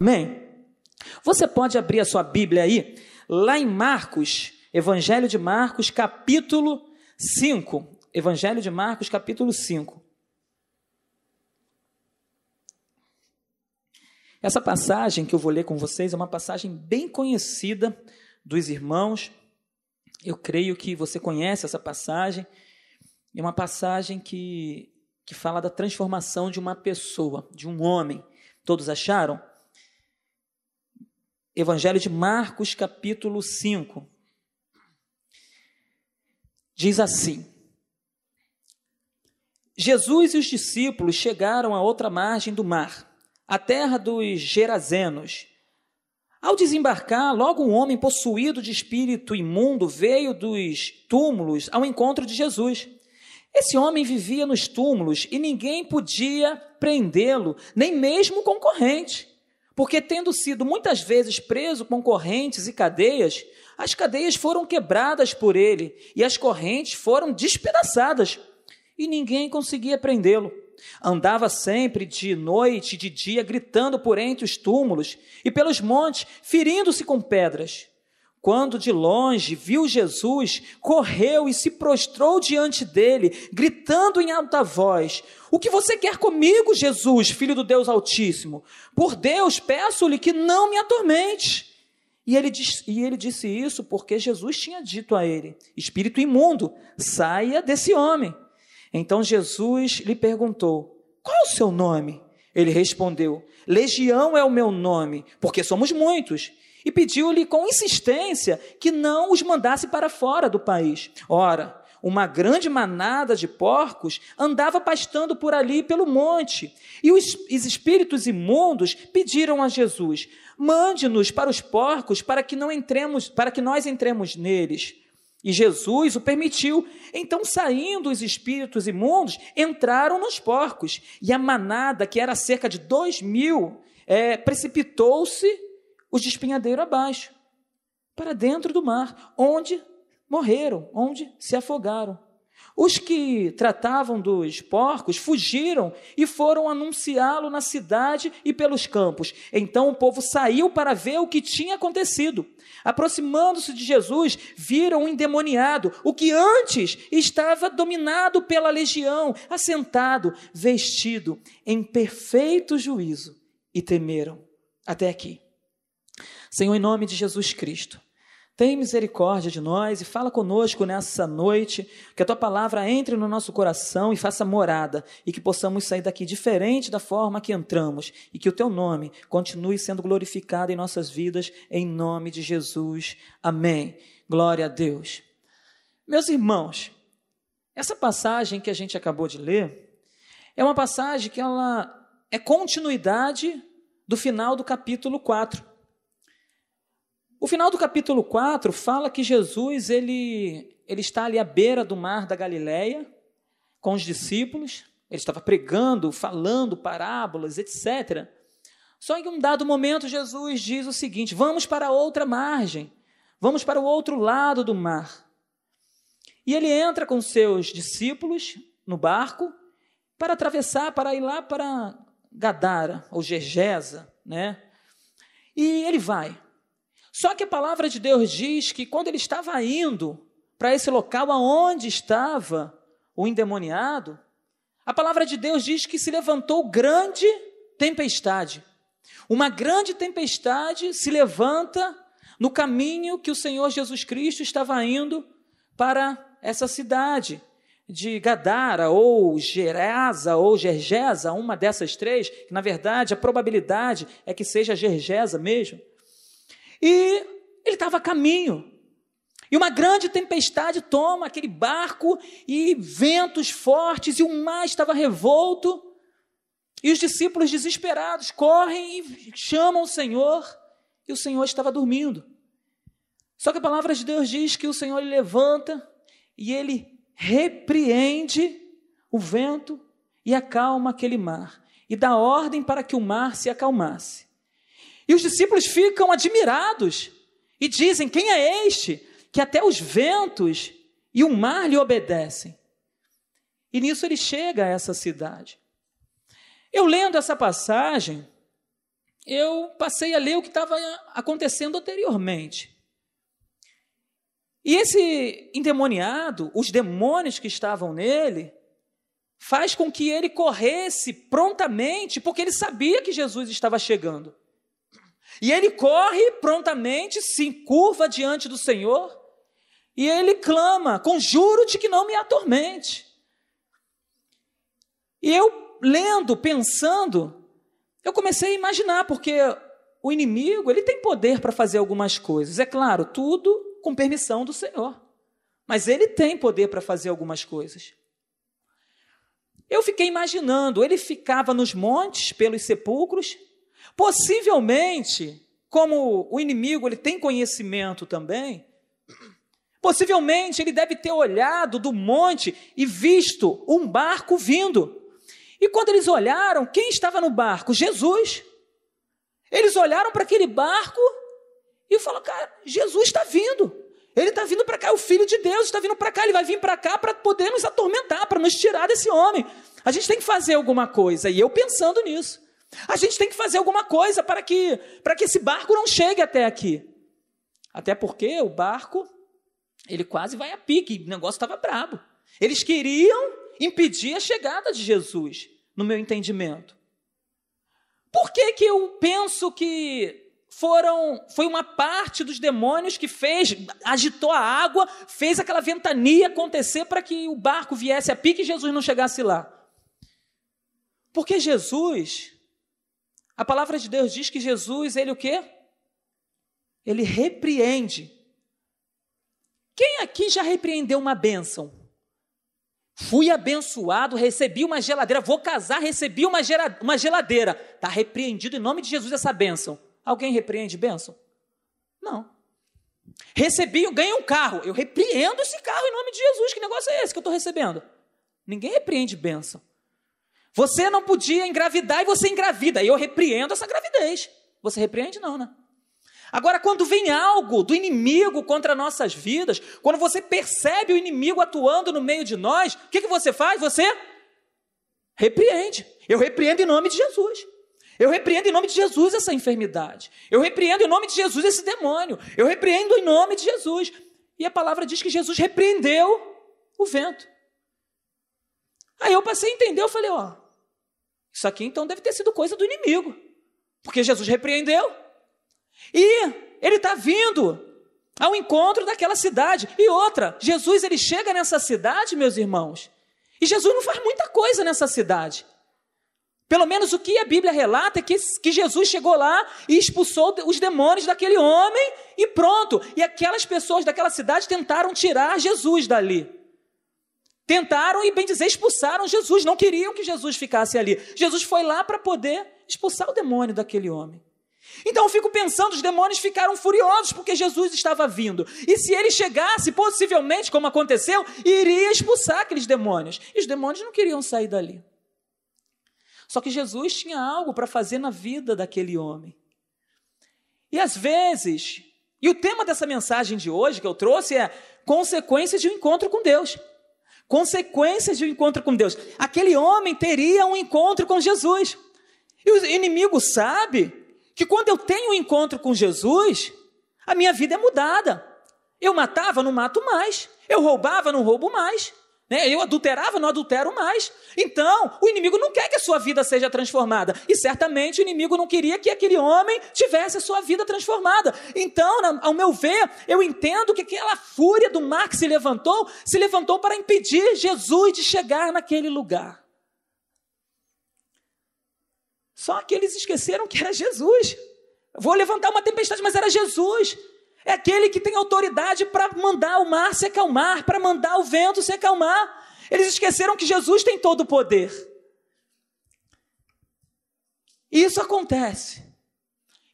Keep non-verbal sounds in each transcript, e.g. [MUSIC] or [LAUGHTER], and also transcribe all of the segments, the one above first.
Amém? Você pode abrir a sua Bíblia aí, lá em Marcos, Evangelho de Marcos, capítulo 5. Evangelho de Marcos, capítulo 5. Essa passagem que eu vou ler com vocês é uma passagem bem conhecida dos irmãos. Eu creio que você conhece essa passagem. É uma passagem que, que fala da transformação de uma pessoa, de um homem. Todos acharam? Evangelho de Marcos, capítulo 5. Diz assim: Jesus e os discípulos chegaram à outra margem do mar a terra dos Gerazenos. Ao desembarcar, logo um homem possuído de espírito imundo veio dos túmulos ao encontro de Jesus. Esse homem vivia nos túmulos e ninguém podia prendê-lo, nem mesmo concorrente, porque, tendo sido muitas vezes preso com correntes e cadeias, as cadeias foram quebradas por ele e as correntes foram despedaçadas, e ninguém conseguia prendê-lo. Andava sempre de noite e de dia, gritando por entre os túmulos e pelos montes, ferindo-se com pedras. Quando de longe viu Jesus, correu e se prostrou diante dele, gritando em alta voz: O que você quer comigo, Jesus, filho do Deus Altíssimo? Por Deus, peço-lhe que não me atormente. E ele, e ele disse isso porque Jesus tinha dito a ele: Espírito imundo, saia desse homem. Então Jesus lhe perguntou: Qual é o seu nome? Ele respondeu: Legião é o meu nome, porque somos muitos. E pediu-lhe com insistência que não os mandasse para fora do país. Ora, uma grande manada de porcos andava pastando por ali pelo monte. E os, os espíritos imundos pediram a Jesus: Mande-nos para os porcos para que não entremos, para que nós entremos neles. E Jesus o permitiu. Então, saindo os espíritos imundos, entraram nos porcos. E a manada, que era cerca de dois mil, é, precipitou-se os de espinhadeiro abaixo, para dentro do mar, onde morreram, onde se afogaram. Os que tratavam dos porcos fugiram e foram anunciá-lo na cidade e pelos campos. Então o povo saiu para ver o que tinha acontecido. Aproximando-se de Jesus, viram um endemoniado, o que antes estava dominado pela legião, assentado, vestido em perfeito juízo, e temeram. Até aqui. Senhor, em nome de Jesus Cristo, tem misericórdia de nós e fala conosco nessa noite, que a tua palavra entre no nosso coração e faça morada, e que possamos sair daqui diferente da forma que entramos, e que o teu nome continue sendo glorificado em nossas vidas, em nome de Jesus. Amém. Glória a Deus. Meus irmãos, essa passagem que a gente acabou de ler é uma passagem que ela é continuidade do final do capítulo 4. O final do capítulo 4 fala que Jesus ele, ele está ali à beira do mar da Galileia com os discípulos, ele estava pregando, falando parábolas, etc. Só em um dado momento Jesus diz o seguinte: vamos para outra margem, vamos para o outro lado do mar. E ele entra com seus discípulos no barco para atravessar, para ir lá para Gadara, ou Gergesa, né? E ele vai. Só que a palavra de Deus diz que quando ele estava indo para esse local aonde estava o endemoniado, a palavra de Deus diz que se levantou grande tempestade. Uma grande tempestade se levanta no caminho que o Senhor Jesus Cristo estava indo para essa cidade de Gadara ou Gerasa ou Gergesa, uma dessas três, que na verdade a probabilidade é que seja Gergesa mesmo. E ele estava a caminho. E uma grande tempestade toma aquele barco e ventos fortes, e o mar estava revolto. E os discípulos desesperados correm e chamam o Senhor, e o Senhor estava dormindo. Só que a palavra de Deus diz que o Senhor levanta e ele repreende o vento e acalma aquele mar, e dá ordem para que o mar se acalmasse. E os discípulos ficam admirados e dizem: Quem é este que até os ventos e o mar lhe obedecem? E nisso ele chega a essa cidade. Eu lendo essa passagem, eu passei a ler o que estava acontecendo anteriormente. E esse endemoniado, os demônios que estavam nele, faz com que ele corresse prontamente, porque ele sabia que Jesus estava chegando. E ele corre prontamente, se curva diante do Senhor, e ele clama: Conjuro-te que não me atormente. E eu, lendo, pensando, eu comecei a imaginar, porque o inimigo ele tem poder para fazer algumas coisas. É claro, tudo com permissão do Senhor. Mas ele tem poder para fazer algumas coisas. Eu fiquei imaginando, ele ficava nos montes, pelos sepulcros, possivelmente, como o inimigo ele tem conhecimento também, possivelmente ele deve ter olhado do monte e visto um barco vindo. E quando eles olharam, quem estava no barco? Jesus. Eles olharam para aquele barco e falaram: Cara, Jesus está vindo. Ele está vindo para cá, o Filho de Deus está vindo para cá, ele vai vir para cá para poder nos atormentar, para nos tirar desse homem. A gente tem que fazer alguma coisa, e eu pensando nisso. A gente tem que fazer alguma coisa para que, para que esse barco não chegue até aqui. Até porque o barco, ele quase vai a pique, o negócio estava brabo. Eles queriam impedir a chegada de Jesus, no meu entendimento. Por que, que eu penso que foram foi uma parte dos demônios que fez, agitou a água, fez aquela ventania acontecer para que o barco viesse a pique e Jesus não chegasse lá. Porque Jesus, a palavra de Deus diz que Jesus, ele o quê? Ele repreende. Quem aqui já repreendeu uma bênção? Fui abençoado, recebi uma geladeira, vou casar, recebi uma geladeira. Está repreendido em nome de Jesus essa bênção. Alguém repreende bênção? Não. Recebi, ganhei um carro. Eu repreendo esse carro em nome de Jesus. Que negócio é esse que eu estou recebendo? Ninguém repreende bênção. Você não podia engravidar e você engravida. E eu repreendo essa gravidez. Você repreende? Não, né? Agora, quando vem algo do inimigo contra nossas vidas, quando você percebe o inimigo atuando no meio de nós, o que, que você faz? Você repreende. Eu repreendo em nome de Jesus. Eu repreendo em nome de Jesus essa enfermidade. Eu repreendo em nome de Jesus esse demônio. Eu repreendo em nome de Jesus. E a palavra diz que Jesus repreendeu o vento. Aí eu passei a entender, eu falei, ó, isso aqui então deve ter sido coisa do inimigo. Porque Jesus repreendeu. E ele está vindo ao encontro daquela cidade. E outra, Jesus ele chega nessa cidade, meus irmãos. E Jesus não faz muita coisa nessa cidade. Pelo menos o que a Bíblia relata é que, que Jesus chegou lá e expulsou os demônios daquele homem e pronto. E aquelas pessoas daquela cidade tentaram tirar Jesus dali. Tentaram e, bem dizer, expulsaram Jesus. Não queriam que Jesus ficasse ali. Jesus foi lá para poder expulsar o demônio daquele homem. Então eu fico pensando, os demônios ficaram furiosos porque Jesus estava vindo. E se ele chegasse, possivelmente, como aconteceu, iria expulsar aqueles demônios. E os demônios não queriam sair dali. Só que Jesus tinha algo para fazer na vida daquele homem. E às vezes, e o tema dessa mensagem de hoje que eu trouxe é consequências de um encontro com Deus. Consequências de um encontro com Deus. Aquele homem teria um encontro com Jesus. E o inimigo sabe que quando eu tenho um encontro com Jesus, a minha vida é mudada. Eu matava, não mato mais. Eu roubava, não roubo mais. Né? Eu adulterava, não adultero mais. Então, o inimigo não quer que a sua vida seja transformada. E certamente o inimigo não queria que aquele homem tivesse a sua vida transformada. Então, ao meu ver, eu entendo que aquela fúria do mar que se levantou, se levantou para impedir Jesus de chegar naquele lugar. Só que eles esqueceram que era Jesus. Vou levantar uma tempestade, mas era Jesus. É aquele que tem autoridade para mandar o mar se acalmar, para mandar o vento se acalmar. Eles esqueceram que Jesus tem todo o poder. E isso acontece.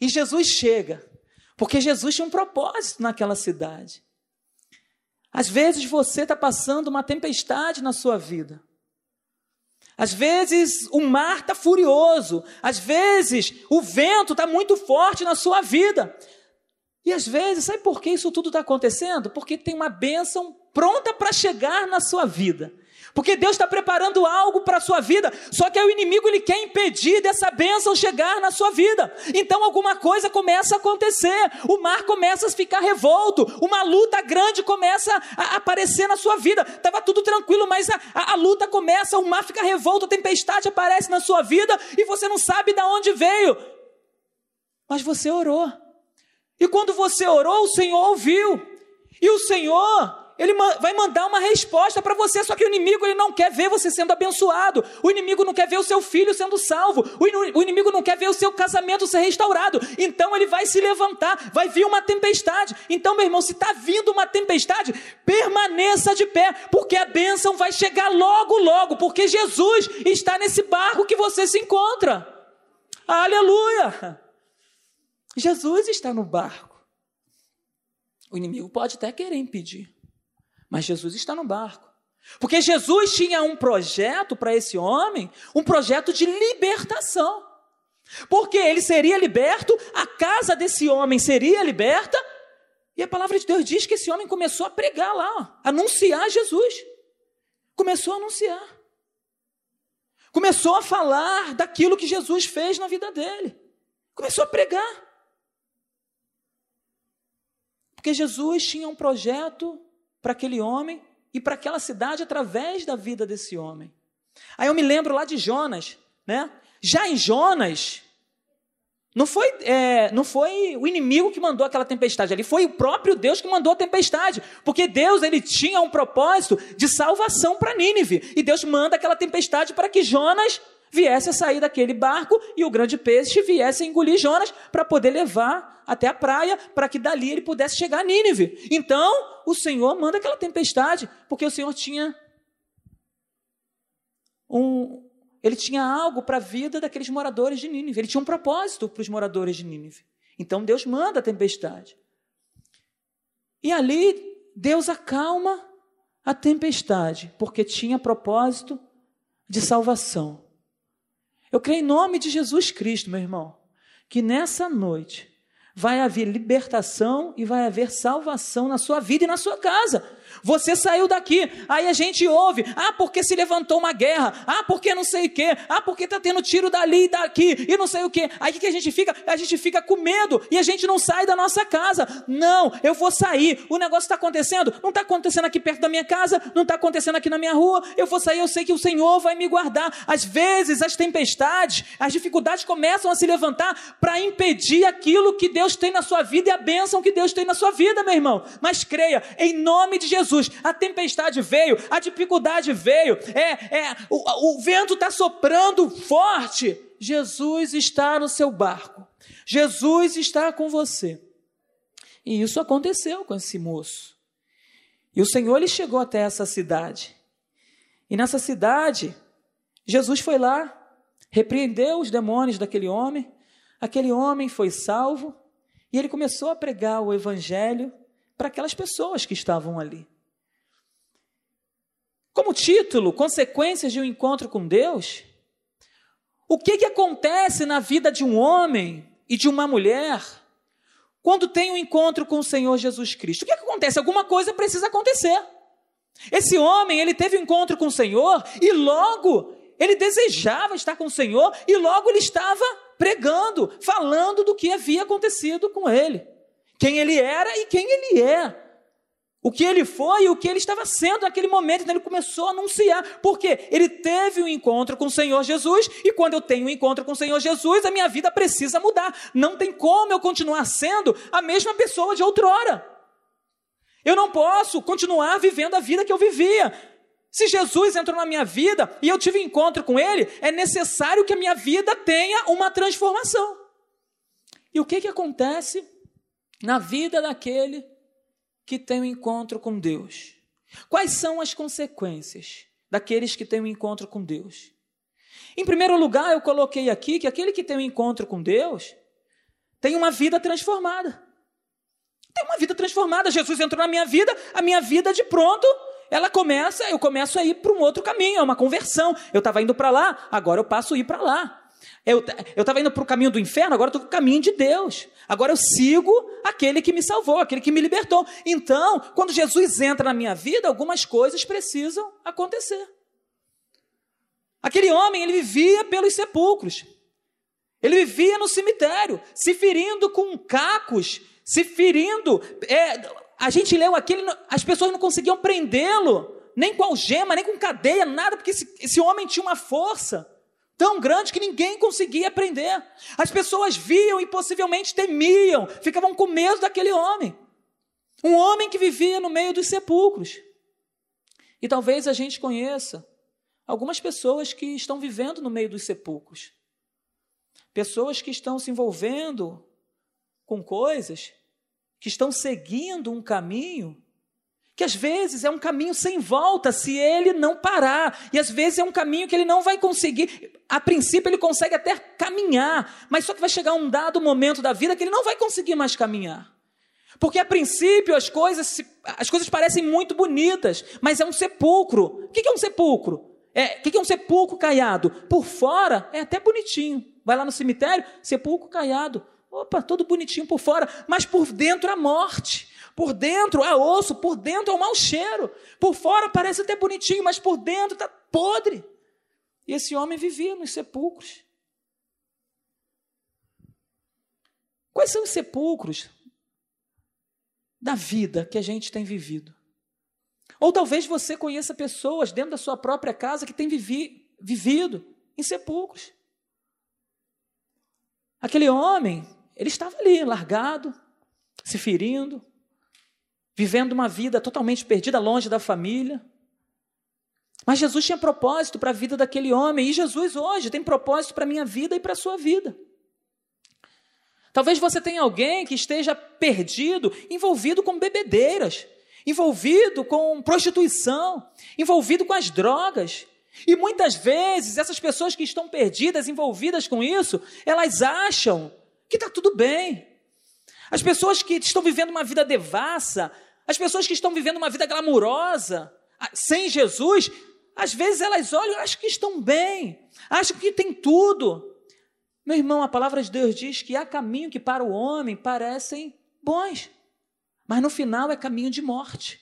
E Jesus chega, porque Jesus tinha um propósito naquela cidade. Às vezes você está passando uma tempestade na sua vida. Às vezes o mar está furioso. Às vezes o vento está muito forte na sua vida. E às vezes, sabe por que isso tudo está acontecendo? Porque tem uma bênção pronta para chegar na sua vida. Porque Deus está preparando algo para a sua vida, só que o inimigo ele quer impedir dessa bênção chegar na sua vida. Então alguma coisa começa a acontecer, o mar começa a ficar revolto, uma luta grande começa a aparecer na sua vida. Estava tudo tranquilo, mas a, a, a, luta começa, o mar fica revolto, a tempestade aparece na sua vida e você não sabe de onde veio. Mas você orou. E quando você orou, o Senhor ouviu. E o Senhor ele vai mandar uma resposta para você, só que o inimigo ele não quer ver você sendo abençoado, o inimigo não quer ver o seu filho sendo salvo, o inimigo não quer ver o seu casamento ser restaurado, então ele vai se levantar, vai vir uma tempestade. Então, meu irmão, se está vindo uma tempestade, permaneça de pé, porque a bênção vai chegar logo, logo, porque Jesus está nesse barco que você se encontra. Aleluia! Jesus está no barco. O inimigo pode até querer impedir. Mas Jesus está no barco. Porque Jesus tinha um projeto para esse homem, um projeto de libertação. Porque ele seria liberto, a casa desse homem seria liberta, e a palavra de Deus diz que esse homem começou a pregar lá, ó, anunciar Jesus. Começou a anunciar. Começou a falar daquilo que Jesus fez na vida dele. Começou a pregar. Porque Jesus tinha um projeto para aquele homem e para aquela cidade através da vida desse homem. Aí eu me lembro lá de Jonas, né? Já em Jonas, não foi, é, não foi o inimigo que mandou aquela tempestade ali, foi o próprio Deus que mandou a tempestade, porque Deus ele tinha um propósito de salvação para Nínive, e Deus manda aquela tempestade para que Jonas viesse a sair daquele barco e o grande peixe viesse a engolir Jonas para poder levar até a praia, para que dali ele pudesse chegar a Nínive. Então, o Senhor manda aquela tempestade, porque o Senhor tinha um ele tinha algo para a vida daqueles moradores de Nínive, ele tinha um propósito para os moradores de Nínive. Então Deus manda a tempestade. E ali Deus acalma a tempestade, porque tinha propósito de salvação. Eu creio em nome de Jesus Cristo, meu irmão, que nessa noite vai haver libertação e vai haver salvação na sua vida e na sua casa. Você saiu daqui, aí a gente ouve, ah, porque se levantou uma guerra, ah, porque não sei o quê, ah, porque está tendo tiro dali e daqui, e não sei o quê. Aí o que a gente fica? A gente fica com medo e a gente não sai da nossa casa. Não, eu vou sair. O negócio está acontecendo, não está acontecendo aqui perto da minha casa, não está acontecendo aqui na minha rua. Eu vou sair, eu sei que o Senhor vai me guardar. Às vezes as tempestades, as dificuldades começam a se levantar para impedir aquilo que Deus tem na sua vida e a bênção que Deus tem na sua vida, meu irmão. Mas creia, em nome de Jesus Jesus, a tempestade veio, a dificuldade veio, é, é o, o vento está soprando forte. Jesus está no seu barco, Jesus está com você. E isso aconteceu com esse moço. E o Senhor ele chegou até essa cidade. E nessa cidade, Jesus foi lá, repreendeu os demônios daquele homem, aquele homem foi salvo, e ele começou a pregar o evangelho para aquelas pessoas que estavam ali. Como título, consequências de um encontro com Deus. O que, que acontece na vida de um homem e de uma mulher quando tem um encontro com o Senhor Jesus Cristo? O que, que acontece? Alguma coisa precisa acontecer. Esse homem, ele teve um encontro com o Senhor e logo ele desejava estar com o Senhor e logo ele estava pregando, falando do que havia acontecido com ele. Quem ele era e quem ele é. O que ele foi e o que ele estava sendo naquele momento. Então ele começou a anunciar. Porque ele teve um encontro com o Senhor Jesus. E quando eu tenho um encontro com o Senhor Jesus, a minha vida precisa mudar. Não tem como eu continuar sendo a mesma pessoa de outrora. Eu não posso continuar vivendo a vida que eu vivia. Se Jesus entrou na minha vida e eu tive um encontro com Ele, é necessário que a minha vida tenha uma transformação. E o que, que acontece na vida daquele que têm um encontro com Deus. Quais são as consequências daqueles que têm um encontro com Deus? Em primeiro lugar, eu coloquei aqui que aquele que tem um encontro com Deus tem uma vida transformada. Tem uma vida transformada. Jesus entrou na minha vida, a minha vida de pronto, ela começa, eu começo a ir para um outro caminho, é uma conversão. Eu estava indo para lá, agora eu passo a ir para lá. Eu estava indo para o caminho do inferno, agora estou para o caminho de Deus. Agora eu sigo aquele que me salvou, aquele que me libertou. Então, quando Jesus entra na minha vida, algumas coisas precisam acontecer. Aquele homem, ele vivia pelos sepulcros. Ele vivia no cemitério, se ferindo com cacos, se ferindo. É, a gente leu aquele, as pessoas não conseguiam prendê-lo, nem com algema, nem com cadeia, nada, porque esse, esse homem tinha uma força tão grande que ninguém conseguia prender. As pessoas viam e possivelmente temiam, ficavam com medo daquele homem. Um homem que vivia no meio dos sepulcros. E talvez a gente conheça algumas pessoas que estão vivendo no meio dos sepulcros. Pessoas que estão se envolvendo com coisas, que estão seguindo um caminho que às vezes é um caminho sem volta se ele não parar, e às vezes é um caminho que ele não vai conseguir. A princípio ele consegue até caminhar, mas só que vai chegar um dado momento da vida que ele não vai conseguir mais caminhar. Porque a princípio as coisas, as coisas parecem muito bonitas, mas é um sepulcro. O que é um sepulcro? É, o que é um sepulcro caiado? Por fora é até bonitinho. Vai lá no cemitério, sepulcro caiado. Opa, todo bonitinho por fora, mas por dentro a morte. Por dentro é osso, por dentro é um mau cheiro. Por fora parece até bonitinho, mas por dentro está podre. E esse homem vivia nos sepulcros. Quais são os sepulcros da vida que a gente tem vivido? Ou talvez você conheça pessoas dentro da sua própria casa que têm vivi, vivido em sepulcros. Aquele homem, ele estava ali, largado, se ferindo, vivendo uma vida totalmente perdida, longe da família. Mas Jesus tinha propósito para a vida daquele homem, e Jesus hoje tem propósito para a minha vida e para a sua vida. Talvez você tenha alguém que esteja perdido, envolvido com bebedeiras, envolvido com prostituição, envolvido com as drogas. E muitas vezes essas pessoas que estão perdidas, envolvidas com isso, elas acham que está tudo bem. As pessoas que estão vivendo uma vida devassa, as pessoas que estão vivendo uma vida glamurosa, sem Jesus, às vezes elas olham e acham que estão bem, acham que tem tudo. Meu irmão, a palavra de Deus diz que há caminho que para o homem parecem bons, mas no final é caminho de morte.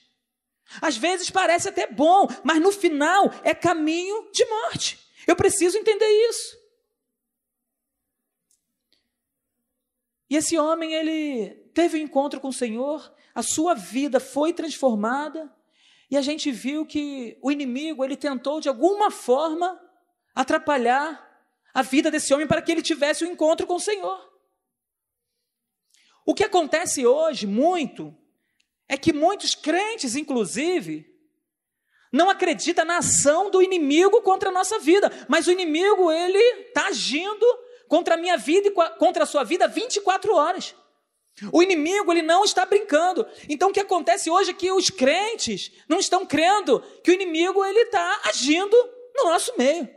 Às vezes parece até bom, mas no final é caminho de morte. Eu preciso entender isso. E esse homem, ele teve um encontro com o Senhor, a sua vida foi transformada, e a gente viu que o inimigo, ele tentou de alguma forma atrapalhar a vida desse homem para que ele tivesse um encontro com o Senhor. O que acontece hoje muito é que muitos crentes, inclusive, não acreditam na ação do inimigo contra a nossa vida, mas o inimigo ele está agindo contra a minha vida e contra a sua vida 24 horas. O inimigo ele não está brincando. Então o que acontece hoje é que os crentes não estão crendo que o inimigo ele está agindo no nosso meio.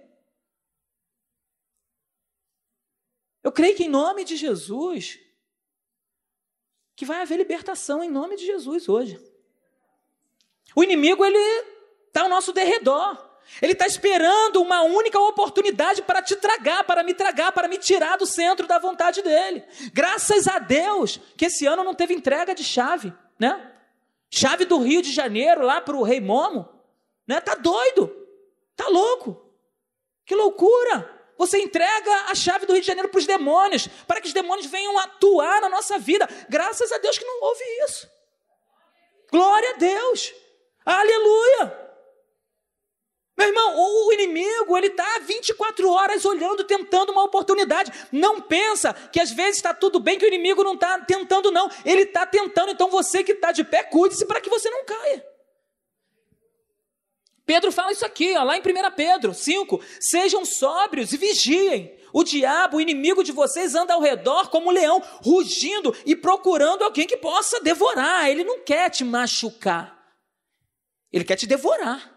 Eu creio que em nome de Jesus que vai haver libertação em nome de Jesus hoje. O inimigo ele está ao nosso derredor. Ele está esperando uma única oportunidade para te tragar, para me tragar, para me tirar do centro da vontade dele. Graças a Deus que esse ano não teve entrega de chave, né? Chave do Rio de Janeiro lá para o Rei Momo, né? Tá doido, tá louco, que loucura! Você entrega a chave do Rio de Janeiro para os demônios, para que os demônios venham atuar na nossa vida. Graças a Deus que não houve isso. Glória a Deus. Aleluia. Meu irmão, o inimigo, ele está 24 horas olhando, tentando uma oportunidade. Não pensa que às vezes está tudo bem, que o inimigo não está tentando, não. Ele está tentando, então você que está de pé, cuide-se para que você não caia. Pedro fala isso aqui, ó, lá em 1 Pedro 5: Sejam sóbrios e vigiem. O diabo, o inimigo de vocês, anda ao redor como um leão, rugindo e procurando alguém que possa devorar. Ele não quer te machucar, ele quer te devorar.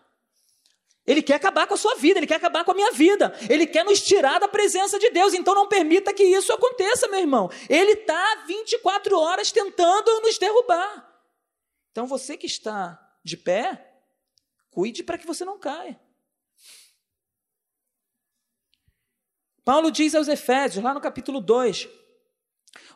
Ele quer acabar com a sua vida, ele quer acabar com a minha vida, ele quer nos tirar da presença de Deus, então não permita que isso aconteça, meu irmão. Ele está 24 horas tentando nos derrubar. Então você que está de pé, cuide para que você não caia. Paulo diz aos Efésios, lá no capítulo 2,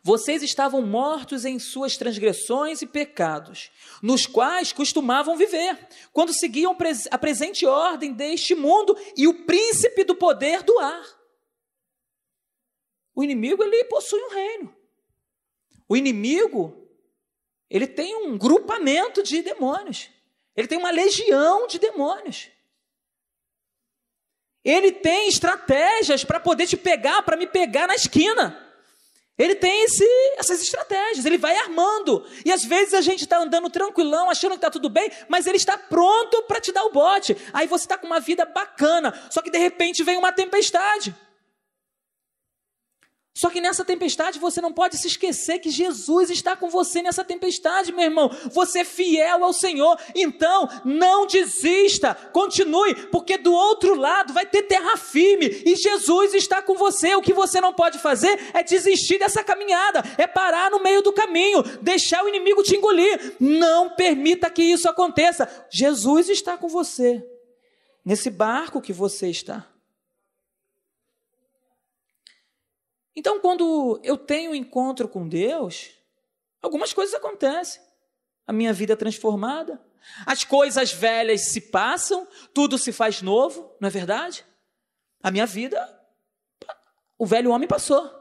Vocês estavam mortos em suas transgressões e pecados, nos quais costumavam viver, quando seguiam a presente ordem deste mundo e o príncipe do poder do ar. O inimigo ele possui um reino. O inimigo ele tem um grupamento de demônios. Ele tem uma legião de demônios. Ele tem estratégias para poder te pegar, para me pegar na esquina. Ele tem esse, essas estratégias, ele vai armando. E às vezes a gente está andando tranquilão, achando que está tudo bem, mas ele está pronto para te dar o bote. Aí você está com uma vida bacana, só que de repente vem uma tempestade. Só que nessa tempestade você não pode se esquecer que Jesus está com você nessa tempestade, meu irmão. Você é fiel ao Senhor. Então, não desista, continue, porque do outro lado vai ter terra firme e Jesus está com você. O que você não pode fazer é desistir dessa caminhada, é parar no meio do caminho, deixar o inimigo te engolir. Não permita que isso aconteça. Jesus está com você nesse barco que você está. Então, quando eu tenho um encontro com Deus, algumas coisas acontecem. A minha vida é transformada, as coisas velhas se passam, tudo se faz novo, não é verdade? A minha vida, o velho homem passou.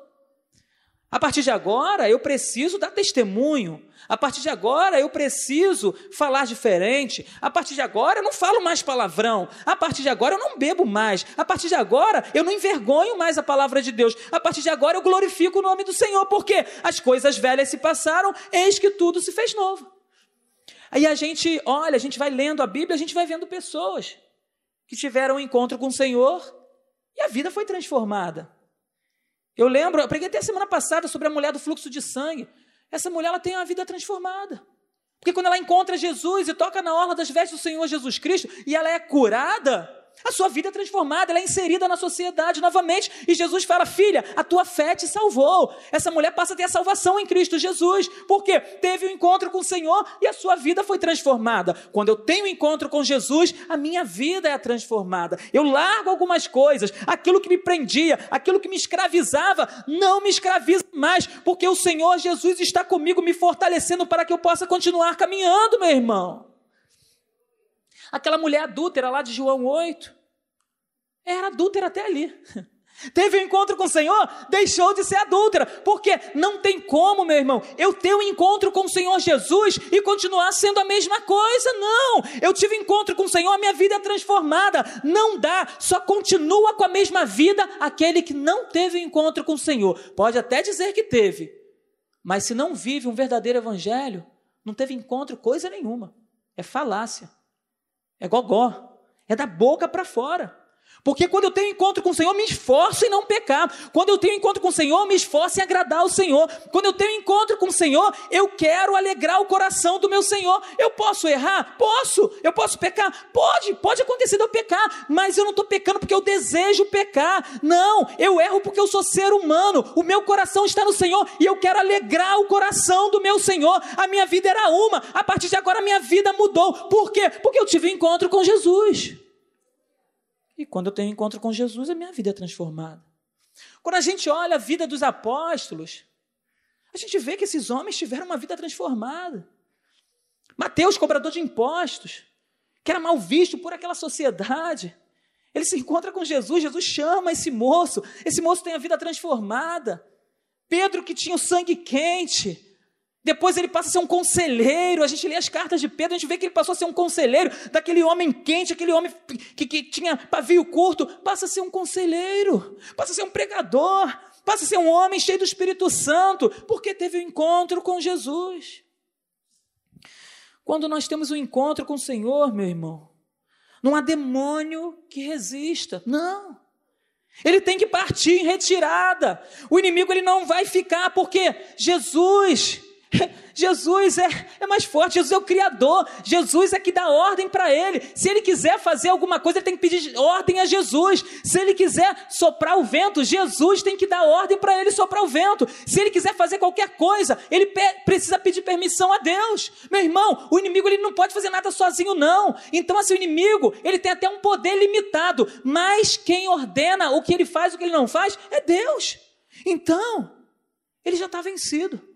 A partir de agora, eu preciso dar testemunho. A partir de agora, eu preciso falar diferente. A partir de agora, eu não falo mais palavrão. A partir de agora, eu não bebo mais. A partir de agora, eu não envergonho mais a palavra de Deus. A partir de agora, eu glorifico o nome do Senhor, porque as coisas velhas se passaram, eis que tudo se fez novo. Aí a gente olha, a gente vai lendo a Bíblia, a gente vai vendo pessoas que tiveram um encontro com o Senhor e a vida foi transformada. Eu lembro, eu preguei até semana passada sobre a mulher do fluxo de sangue. Essa mulher ela tem uma vida transformada. Porque quando ela encontra Jesus e toca na orla das vestes do Senhor Jesus Cristo e ela é curada, a sua vida é transformada, ela é inserida na sociedade novamente. E Jesus fala: Filha, a tua fé te salvou. Essa mulher passa a ter a salvação em Cristo Jesus, porque teve um encontro com o Senhor e a sua vida foi transformada. Quando eu tenho um encontro com Jesus, a minha vida é transformada. Eu largo algumas coisas, aquilo que me prendia, aquilo que me escravizava, não me escraviza mais, porque o Senhor Jesus está comigo, me fortalecendo para que eu possa continuar caminhando, meu irmão. Aquela mulher adúltera lá de João 8, era adúltera até ali. [LAUGHS] Teve um encontro com o Senhor, deixou de ser adúltera, porque não tem como, meu irmão, eu ter um encontro com o Senhor Jesus e continuar sendo a mesma coisa, não. Eu tive encontro com o Senhor, a minha vida é transformada, não dá, só continua com a mesma vida aquele que não teve encontro com o Senhor. Pode até dizer que teve, mas se não vive um verdadeiro evangelho, não teve encontro coisa nenhuma, é falácia. É gogó. É da boca para fora. Porque quando eu tenho encontro com o Senhor, me esforço em não pecar. Quando eu tenho encontro com o Senhor, me esforço em agradar o Senhor. Quando eu tenho encontro com o Senhor, eu quero alegrar o coração do meu Senhor. Eu posso errar? Posso. Eu posso pecar? Pode. Pode acontecer de eu pecar. Mas eu não estou pecando porque eu desejo pecar. Não. Eu erro porque eu sou ser humano. O meu coração está no Senhor e eu quero alegrar o coração do meu Senhor. A minha vida era uma. A partir de agora, a minha vida mudou. Por quê? Porque eu tive encontro com Jesus. E quando eu tenho encontro com Jesus, a minha vida é transformada. Quando a gente olha a vida dos apóstolos, a gente vê que esses homens tiveram uma vida transformada. Mateus, cobrador de impostos, que era mal visto por aquela sociedade, ele se encontra com Jesus, Jesus chama esse moço, esse moço tem a vida transformada. Pedro, que tinha o sangue quente, depois ele passa a ser um conselheiro. A gente lê as cartas de Pedro, a gente vê que ele passou a ser um conselheiro daquele homem quente, aquele homem que, que tinha pavio curto. Passa a ser um conselheiro, passa a ser um pregador, passa a ser um homem cheio do Espírito Santo, porque teve um encontro com Jesus. Quando nós temos um encontro com o Senhor, meu irmão, não há demônio que resista. Não. Ele tem que partir em retirada. O inimigo ele não vai ficar porque Jesus [LAUGHS] Jesus é, é mais forte, Jesus é o Criador, Jesus é que dá ordem para ele. Se ele quiser fazer alguma coisa, ele tem que pedir ordem a Jesus. Se ele quiser soprar o vento, Jesus tem que dar ordem para ele soprar o vento. Se ele quiser fazer qualquer coisa, ele pe precisa pedir permissão a Deus. Meu irmão, o inimigo ele não pode fazer nada sozinho, não. Então, assim, o inimigo ele tem até um poder limitado, mas quem ordena o que ele faz, o que ele não faz, é Deus. Então, ele já está vencido.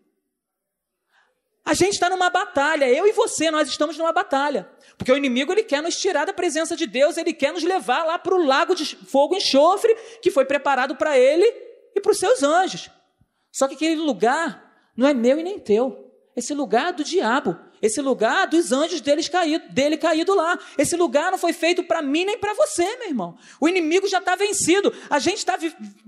A gente está numa batalha, eu e você, nós estamos numa batalha. Porque o inimigo ele quer nos tirar da presença de Deus, ele quer nos levar lá para o lago de fogo e enxofre que foi preparado para ele e para os seus anjos. Só que aquele lugar não é meu e nem teu. Esse lugar é do diabo. Esse lugar dos anjos deles caído, dele caído lá. Esse lugar não foi feito para mim nem para você, meu irmão. O inimigo já está vencido. A gente está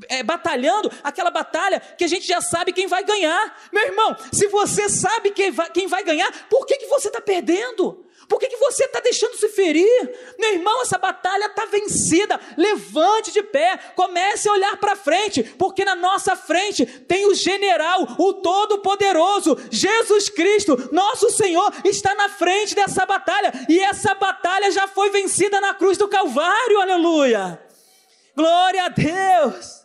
é, batalhando aquela batalha que a gente já sabe quem vai ganhar. Meu irmão, se você sabe quem vai, quem vai ganhar, por que, que você está perdendo? Por que, que você está deixando se ferir? Meu irmão, essa batalha está vencida. Levante de pé, comece a olhar para frente, porque na nossa frente tem o general, o Todo-Poderoso, Jesus Cristo, nosso Senhor, está na frente dessa batalha, e essa batalha já foi vencida na cruz do Calvário, aleluia! Glória a Deus!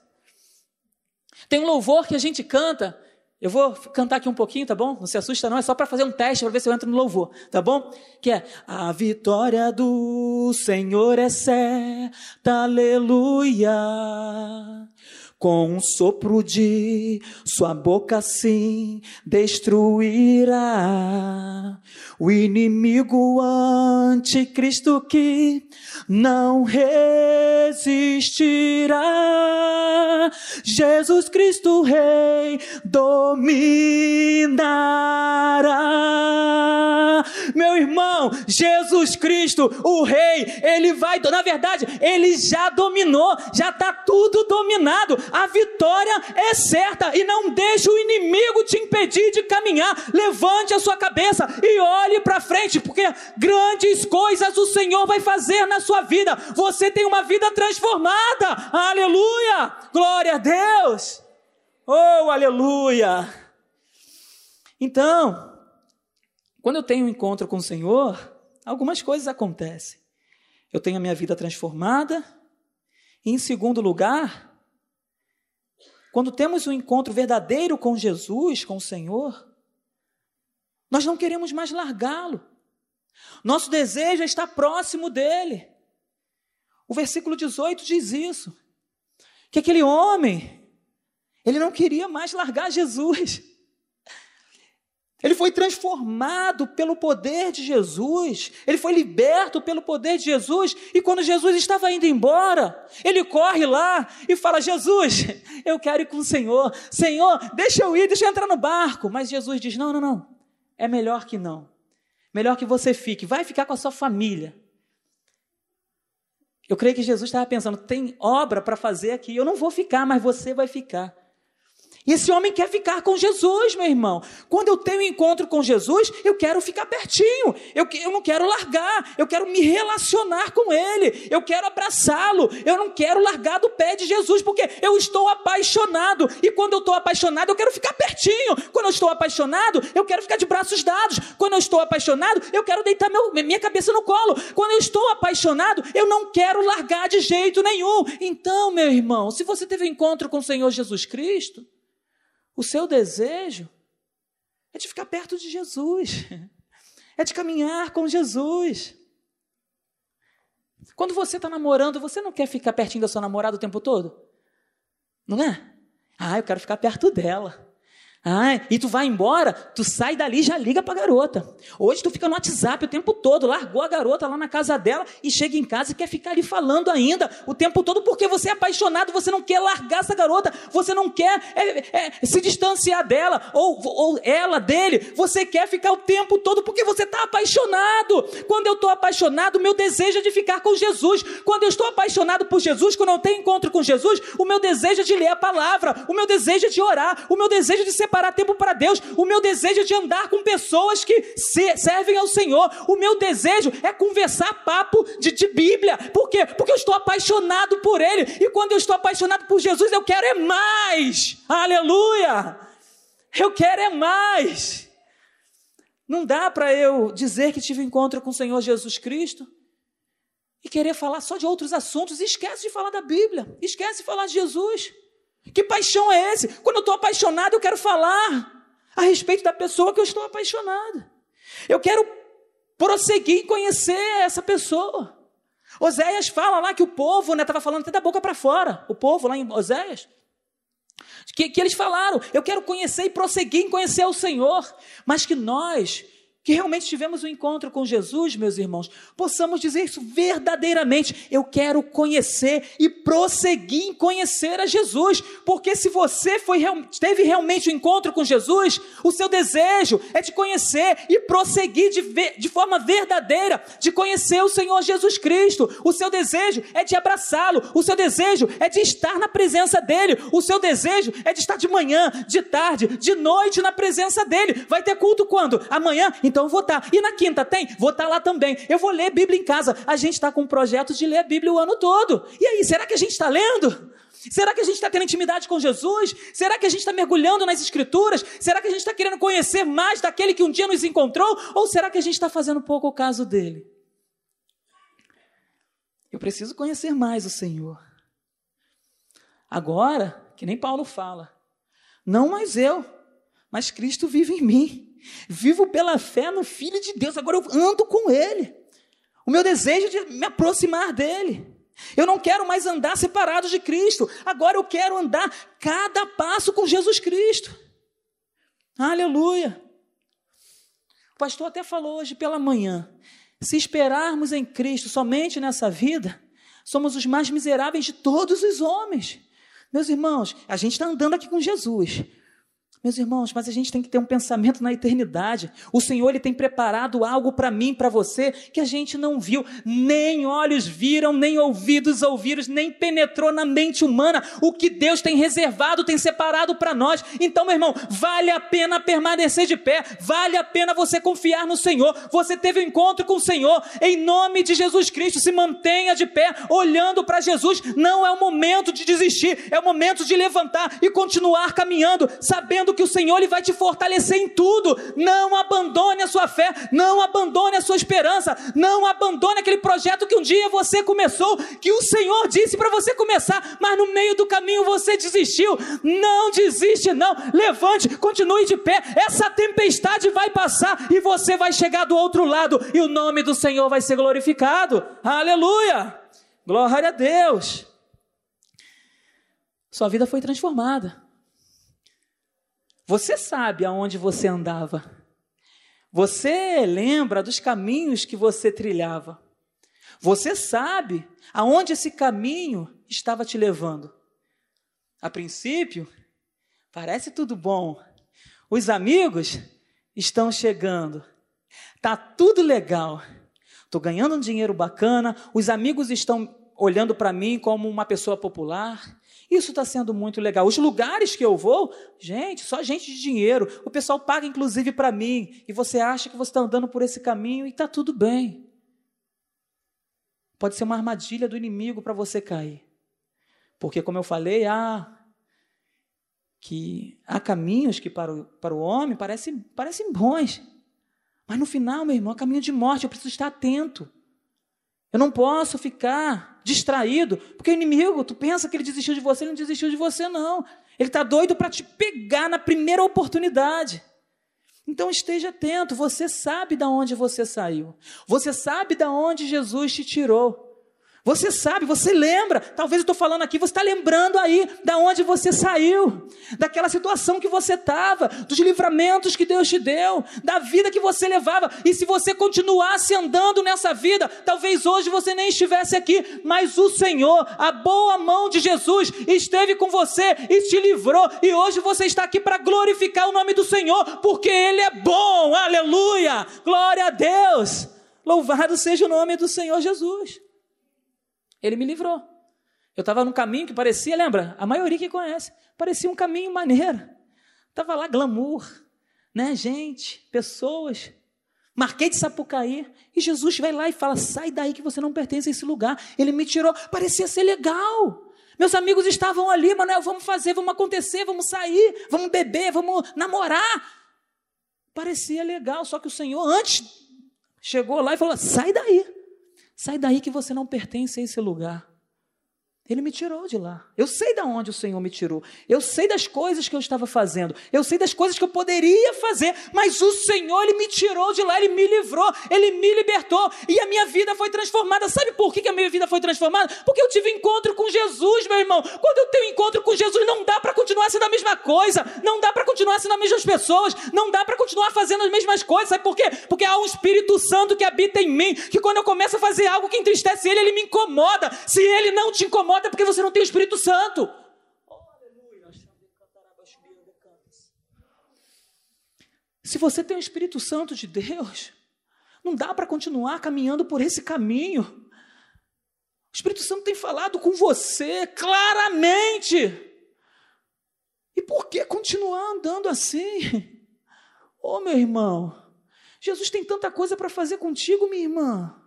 Tem um louvor que a gente canta eu vou cantar aqui um pouquinho, tá bom? Não se assusta não, é só para fazer um teste para ver se eu entro no louvor, tá bom? Que é a vitória do Senhor é certa, aleluia. Com um sopro de sua boca sim destruirá o inimigo anticristo que não resistirá. Jesus Cristo Rei dominará. Meu irmão, Jesus Cristo, o Rei, ele vai, na verdade, ele já dominou, já está tudo dominado. A vitória é certa e não deixe o inimigo te impedir de caminhar. Levante a sua cabeça e olhe para frente, porque grandes coisas o Senhor vai fazer na sua vida. Você tem uma vida transformada. Aleluia! Glória a Deus! Oh, aleluia! Então, quando eu tenho um encontro com o Senhor, algumas coisas acontecem. Eu tenho a minha vida transformada, e em segundo lugar, quando temos um encontro verdadeiro com Jesus, com o Senhor, nós não queremos mais largá-lo. Nosso desejo é estar próximo dele. O versículo 18 diz isso: que aquele homem, ele não queria mais largar Jesus. Ele foi transformado pelo poder de Jesus, ele foi liberto pelo poder de Jesus, e quando Jesus estava indo embora, ele corre lá e fala: Jesus, eu quero ir com o Senhor, Senhor, deixa eu ir, deixa eu entrar no barco. Mas Jesus diz: Não, não, não, é melhor que não, melhor que você fique, vai ficar com a sua família. Eu creio que Jesus estava pensando: tem obra para fazer aqui, eu não vou ficar, mas você vai ficar. E esse homem quer ficar com Jesus, meu irmão. Quando eu tenho um encontro com Jesus, eu quero ficar pertinho. Eu, eu não quero largar. Eu quero me relacionar com Ele. Eu quero abraçá-lo. Eu não quero largar do pé de Jesus, porque eu estou apaixonado. E quando eu estou apaixonado, eu quero ficar pertinho. Quando eu estou apaixonado, eu quero ficar de braços dados. Quando eu estou apaixonado, eu quero deitar meu, minha cabeça no colo. Quando eu estou apaixonado, eu não quero largar de jeito nenhum. Então, meu irmão, se você teve um encontro com o Senhor Jesus Cristo, o seu desejo é de ficar perto de Jesus, [LAUGHS] é de caminhar com Jesus. Quando você está namorando, você não quer ficar pertinho da sua namorada o tempo todo? Não é? Ah, eu quero ficar perto dela. Ah, e tu vai embora, tu sai dali e já liga para a garota. Hoje tu fica no WhatsApp o tempo todo, largou a garota lá na casa dela e chega em casa e quer ficar ali falando ainda o tempo todo porque você é apaixonado, você não quer largar essa garota, você não quer é, é, se distanciar dela ou, ou ela dele, você quer ficar o tempo todo porque você está apaixonado. Quando eu estou apaixonado, meu desejo é de ficar com Jesus. Quando eu estou apaixonado por Jesus, quando eu tenho encontro com Jesus, o meu desejo é de ler a palavra, o meu desejo é de orar, o meu desejo é de ser separar tempo para Deus. O meu desejo é de andar com pessoas que servem ao Senhor. O meu desejo é conversar papo de, de Bíblia. Por quê? Porque eu estou apaixonado por Ele. E quando eu estou apaixonado por Jesus, eu quero é mais. Aleluia! Eu quero é mais. Não dá para eu dizer que tive encontro com o Senhor Jesus Cristo e querer falar só de outros assuntos. Esquece de falar da Bíblia. Esquece de falar de Jesus. Que paixão é esse? Quando eu estou apaixonado, eu quero falar a respeito da pessoa que eu estou apaixonado. Eu quero prosseguir em conhecer essa pessoa. Oséias fala lá que o povo, né, estava falando até da boca para fora, o povo lá em Oséias. Que, que eles falaram, eu quero conhecer e prosseguir em conhecer o Senhor, mas que nós que realmente tivemos um encontro com Jesus, meus irmãos, possamos dizer isso verdadeiramente. Eu quero conhecer e prosseguir em conhecer a Jesus, porque se você foi, teve realmente um encontro com Jesus, o seu desejo é de conhecer e prosseguir de, de forma verdadeira, de conhecer o Senhor Jesus Cristo. O seu desejo é de abraçá-lo, o seu desejo é de estar na presença dele, o seu desejo é de estar de manhã, de tarde, de noite na presença dele. Vai ter culto quando? Amanhã? Então eu vou estar. E na quinta tem? Vou estar lá também. Eu vou ler Bíblia em casa. A gente está com um projeto de ler a Bíblia o ano todo. E aí, será que a gente está lendo? Será que a gente está tendo intimidade com Jesus? Será que a gente está mergulhando nas Escrituras? Será que a gente está querendo conhecer mais daquele que um dia nos encontrou? Ou será que a gente está fazendo pouco o caso dele? Eu preciso conhecer mais o Senhor. Agora, que nem Paulo fala, não mais eu, mas Cristo vive em mim. Vivo pela fé no Filho de Deus. Agora eu ando com Ele. O meu desejo é de me aproximar dele. Eu não quero mais andar separado de Cristo. Agora eu quero andar cada passo com Jesus Cristo. Aleluia. O pastor até falou hoje pela manhã. Se esperarmos em Cristo somente nessa vida, somos os mais miseráveis de todos os homens. Meus irmãos, a gente está andando aqui com Jesus. Meus irmãos, mas a gente tem que ter um pensamento na eternidade. O Senhor ele tem preparado algo para mim, para você, que a gente não viu, nem olhos viram, nem ouvidos ouviram, nem penetrou na mente humana o que Deus tem reservado, tem separado para nós. Então, meu irmão, vale a pena permanecer de pé, vale a pena você confiar no Senhor. Você teve um encontro com o Senhor, em nome de Jesus Cristo, se mantenha de pé, olhando para Jesus. Não é o momento de desistir, é o momento de levantar e continuar caminhando, sabendo que o Senhor ele vai te fortalecer em tudo. Não abandone a sua fé, não abandone a sua esperança, não abandone aquele projeto que um dia você começou, que o Senhor disse para você começar, mas no meio do caminho você desistiu. Não desiste, não. Levante, continue de pé. Essa tempestade vai passar e você vai chegar do outro lado e o nome do Senhor vai ser glorificado. Aleluia! Glória a Deus. Sua vida foi transformada. Você sabe aonde você andava. Você lembra dos caminhos que você trilhava. Você sabe aonde esse caminho estava te levando. A princípio, parece tudo bom. Os amigos estão chegando. Tá tudo legal. Estou ganhando um dinheiro bacana. Os amigos estão olhando para mim como uma pessoa popular. Isso está sendo muito legal. Os lugares que eu vou, gente, só gente de dinheiro. O pessoal paga inclusive para mim. E você acha que você está andando por esse caminho e está tudo bem. Pode ser uma armadilha do inimigo para você cair. Porque, como eu falei, há, que há caminhos que para o, para o homem parecem, parecem bons. Mas no final, meu irmão, é caminho de morte. Eu preciso estar atento. Eu não posso ficar distraído, porque o inimigo, tu pensa que ele desistiu de você, ele não desistiu de você, não. Ele está doido para te pegar na primeira oportunidade. Então esteja atento, você sabe de onde você saiu. Você sabe de onde Jesus te tirou. Você sabe, você lembra. Talvez eu estou falando aqui, você está lembrando aí da onde você saiu, daquela situação que você estava, dos livramentos que Deus te deu, da vida que você levava. E se você continuasse andando nessa vida, talvez hoje você nem estivesse aqui, mas o Senhor, a boa mão de Jesus, esteve com você e te livrou. E hoje você está aqui para glorificar o nome do Senhor, porque Ele é bom. Aleluia! Glória a Deus! Louvado seja o nome do Senhor Jesus. Ele me livrou. Eu estava num caminho que parecia, lembra? A maioria que conhece, parecia um caminho maneiro. Estava lá glamour, né, gente, pessoas. Marquei de Sapucaí e Jesus vai lá e fala: sai daí que você não pertence a esse lugar. Ele me tirou, parecia ser legal. Meus amigos estavam ali, Manuel, vamos fazer, vamos acontecer, vamos sair, vamos beber, vamos namorar. Parecia legal, só que o Senhor antes chegou lá e falou: sai daí. Sai daí que você não pertence a esse lugar. Ele me tirou de lá. Eu sei de onde o Senhor me tirou. Eu sei das coisas que eu estava fazendo. Eu sei das coisas que eu poderia fazer. Mas o Senhor, Ele me tirou de lá. Ele me livrou. Ele me libertou. E a minha vida foi transformada. Sabe por que a minha vida foi transformada? Porque eu tive encontro com Jesus, meu irmão. Quando eu tenho encontro com Jesus, não dá para continuar sendo a mesma coisa. Não dá para continuar sendo as mesmas pessoas. Não dá para continuar fazendo as mesmas coisas. Sabe por quê? Porque há um Espírito Santo que habita em mim. Que quando eu começo a fazer algo que entristece Ele, Ele me incomoda. Se Ele não te incomoda, é porque você não tem o Espírito Santo. Se você tem o Espírito Santo de Deus, não dá para continuar caminhando por esse caminho. O Espírito Santo tem falado com você claramente. E por que continuar andando assim? Oh, meu irmão, Jesus tem tanta coisa para fazer contigo, minha irmã.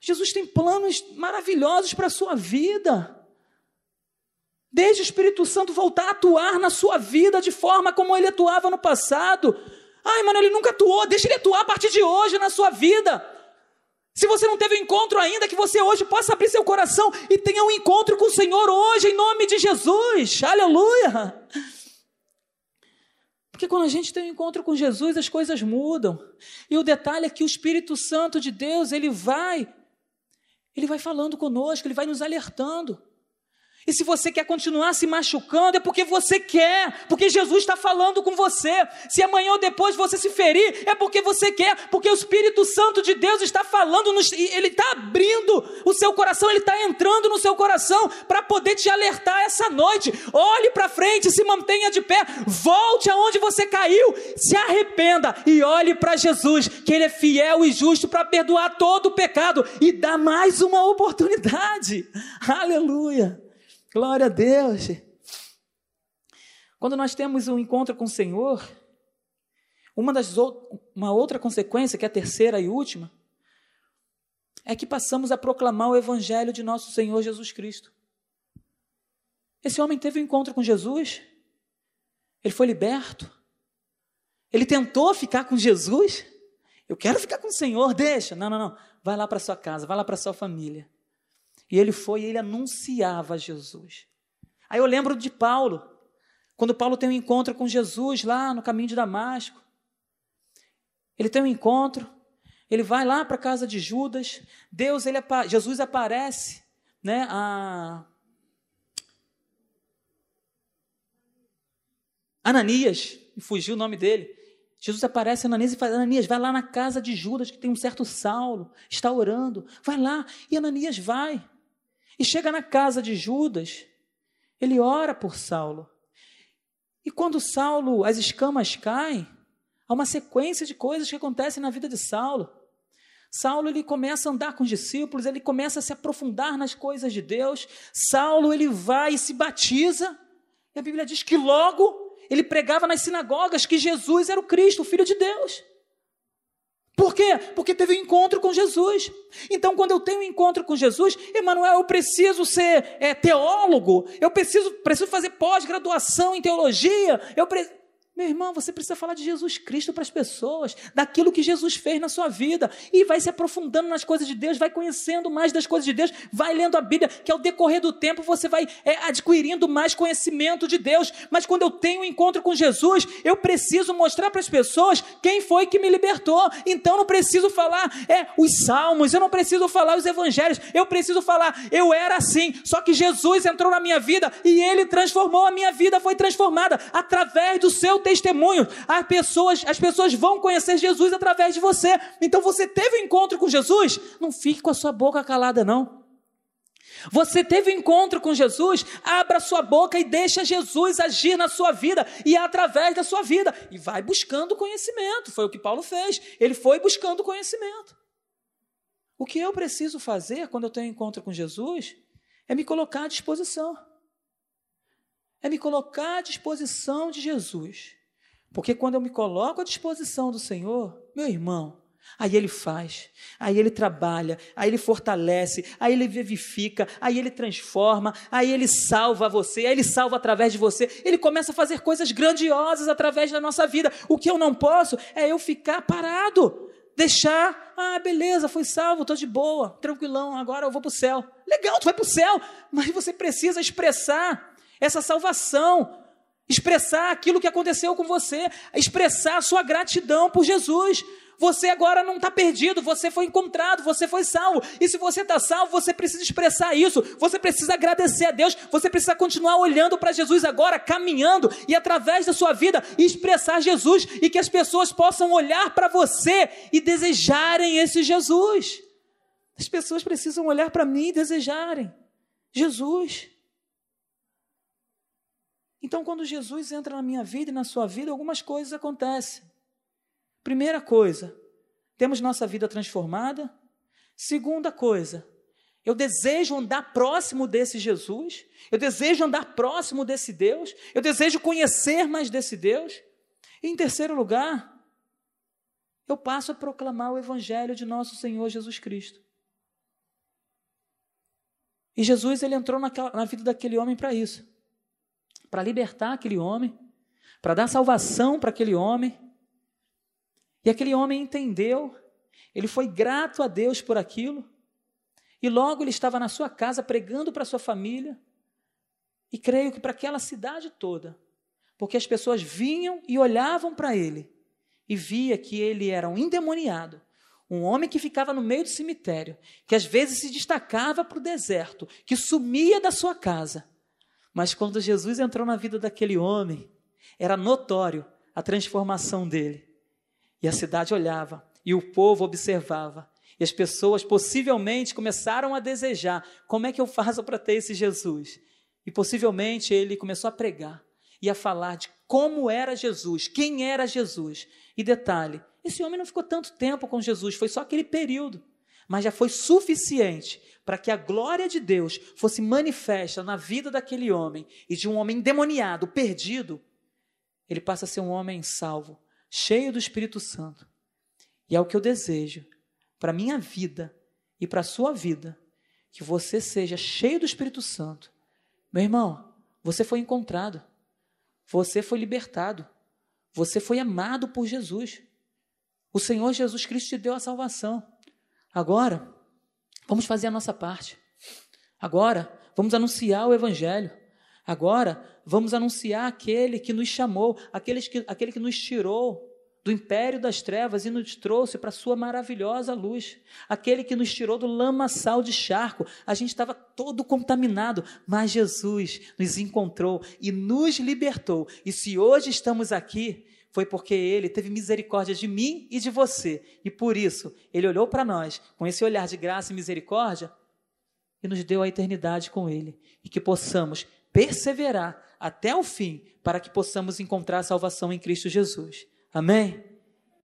Jesus tem planos maravilhosos para a sua vida. Desde o Espírito Santo voltar a atuar na sua vida de forma como ele atuava no passado. Ai, mano, ele nunca atuou, deixa ele atuar a partir de hoje na sua vida. Se você não teve um encontro ainda, que você hoje possa abrir seu coração e tenha um encontro com o Senhor hoje, em nome de Jesus. Aleluia! Porque quando a gente tem um encontro com Jesus, as coisas mudam. E o detalhe é que o Espírito Santo de Deus, ele vai ele vai falando conosco, ele vai nos alertando. E se você quer continuar se machucando, é porque você quer, porque Jesus está falando com você. Se amanhã ou depois você se ferir, é porque você quer, porque o Espírito Santo de Deus está falando, ele está abrindo o seu coração, ele está entrando no seu coração para poder te alertar essa noite. Olhe para frente, se mantenha de pé, volte aonde você caiu, se arrependa e olhe para Jesus, que Ele é fiel e justo para perdoar todo o pecado e dar mais uma oportunidade. Aleluia. Glória a Deus. Quando nós temos um encontro com o Senhor, uma, das uma outra consequência, que é a terceira e última, é que passamos a proclamar o Evangelho de nosso Senhor Jesus Cristo. Esse homem teve um encontro com Jesus, ele foi liberto, ele tentou ficar com Jesus. Eu quero ficar com o Senhor, deixa. Não, não, não. Vai lá para sua casa, vai lá para sua família. E ele foi e ele anunciava Jesus. Aí eu lembro de Paulo, quando Paulo tem um encontro com Jesus lá no caminho de Damasco. Ele tem um encontro, ele vai lá para a casa de Judas, Deus, ele, Jesus aparece, né, a Ananias, e fugiu o nome dele. Jesus aparece a Ananias e fala: Ananias, vai lá na casa de Judas, que tem um certo Saulo, está orando. Vai lá. E Ananias vai. E chega na casa de Judas, ele ora por Saulo. E quando Saulo, as escamas caem, há uma sequência de coisas que acontecem na vida de Saulo. Saulo ele começa a andar com os discípulos, ele começa a se aprofundar nas coisas de Deus. Saulo ele vai e se batiza. E a Bíblia diz que logo ele pregava nas sinagogas que Jesus era o Cristo, o Filho de Deus. Por quê? Porque teve um encontro com Jesus. Então, quando eu tenho um encontro com Jesus, Emanuel, eu preciso ser é, teólogo, eu preciso, preciso fazer pós-graduação em teologia, eu preciso. Meu irmão, você precisa falar de Jesus Cristo para as pessoas, daquilo que Jesus fez na sua vida, e vai se aprofundando nas coisas de Deus, vai conhecendo mais das coisas de Deus, vai lendo a Bíblia, que ao decorrer do tempo você vai é, adquirindo mais conhecimento de Deus. Mas quando eu tenho um encontro com Jesus, eu preciso mostrar para as pessoas quem foi que me libertou. Então não preciso falar é, os salmos, eu não preciso falar os evangelhos, eu preciso falar, eu era assim, só que Jesus entrou na minha vida e ele transformou a minha vida, foi transformada através do seu testemunho. As pessoas, as pessoas vão conhecer Jesus através de você. Então você teve um encontro com Jesus? Não fique com a sua boca calada, não. Você teve um encontro com Jesus? Abra sua boca e deixa Jesus agir na sua vida e através da sua vida. E vai buscando conhecimento. Foi o que Paulo fez. Ele foi buscando conhecimento. O que eu preciso fazer quando eu tenho encontro com Jesus é me colocar à disposição. É me colocar à disposição de Jesus. Porque quando eu me coloco à disposição do Senhor, meu irmão, aí Ele faz, aí Ele trabalha, aí Ele fortalece, aí Ele vivifica, aí Ele transforma, aí Ele salva você, aí Ele salva através de você, Ele começa a fazer coisas grandiosas através da nossa vida. O que eu não posso é eu ficar parado, deixar Ah, beleza, foi salvo, estou de boa, tranquilão, agora eu vou para o céu. Legal, tu vai para o céu, mas você precisa expressar essa salvação, expressar aquilo que aconteceu com você, expressar a sua gratidão por Jesus. Você agora não está perdido, você foi encontrado, você foi salvo. E se você está salvo, você precisa expressar isso, você precisa agradecer a Deus, você precisa continuar olhando para Jesus agora, caminhando e através da sua vida expressar Jesus e que as pessoas possam olhar para você e desejarem esse Jesus. As pessoas precisam olhar para mim e desejarem Jesus. Então, quando Jesus entra na minha vida e na sua vida, algumas coisas acontecem. Primeira coisa, temos nossa vida transformada. Segunda coisa, eu desejo andar próximo desse Jesus, eu desejo andar próximo desse Deus, eu desejo conhecer mais desse Deus. E em terceiro lugar, eu passo a proclamar o Evangelho de nosso Senhor Jesus Cristo. E Jesus ele entrou naquela, na vida daquele homem para isso, para libertar aquele homem, para dar salvação para aquele homem, e aquele homem entendeu, ele foi grato a Deus por aquilo, e logo ele estava na sua casa pregando para sua família, e creio que para aquela cidade toda, porque as pessoas vinham e olhavam para ele e via que ele era um endemoniado, um homem que ficava no meio do cemitério, que às vezes se destacava para o deserto, que sumia da sua casa. Mas quando Jesus entrou na vida daquele homem, era notório a transformação dele. E a cidade olhava, e o povo observava. E as pessoas possivelmente começaram a desejar: como é que eu faço para ter esse Jesus? E possivelmente ele começou a pregar e a falar de como era Jesus, quem era Jesus. E detalhe: esse homem não ficou tanto tempo com Jesus, foi só aquele período. Mas já foi suficiente para que a glória de Deus fosse manifesta na vida daquele homem e de um homem endemoniado, perdido. Ele passa a ser um homem salvo, cheio do Espírito Santo. E é o que eu desejo para minha vida e para a sua vida, que você seja cheio do Espírito Santo. Meu irmão, você foi encontrado, você foi libertado, você foi amado por Jesus. O Senhor Jesus Cristo te deu a salvação. Agora, vamos fazer a nossa parte. Agora, vamos anunciar o Evangelho. Agora, vamos anunciar aquele que nos chamou, aquele que, aquele que nos tirou do império das trevas e nos trouxe para a sua maravilhosa luz. Aquele que nos tirou do lamaçal de charco. A gente estava todo contaminado, mas Jesus nos encontrou e nos libertou. E se hoje estamos aqui, foi porque ele teve misericórdia de mim e de você. E por isso, ele olhou para nós com esse olhar de graça e misericórdia e nos deu a eternidade com ele. E que possamos perseverar até o fim, para que possamos encontrar salvação em Cristo Jesus. Amém?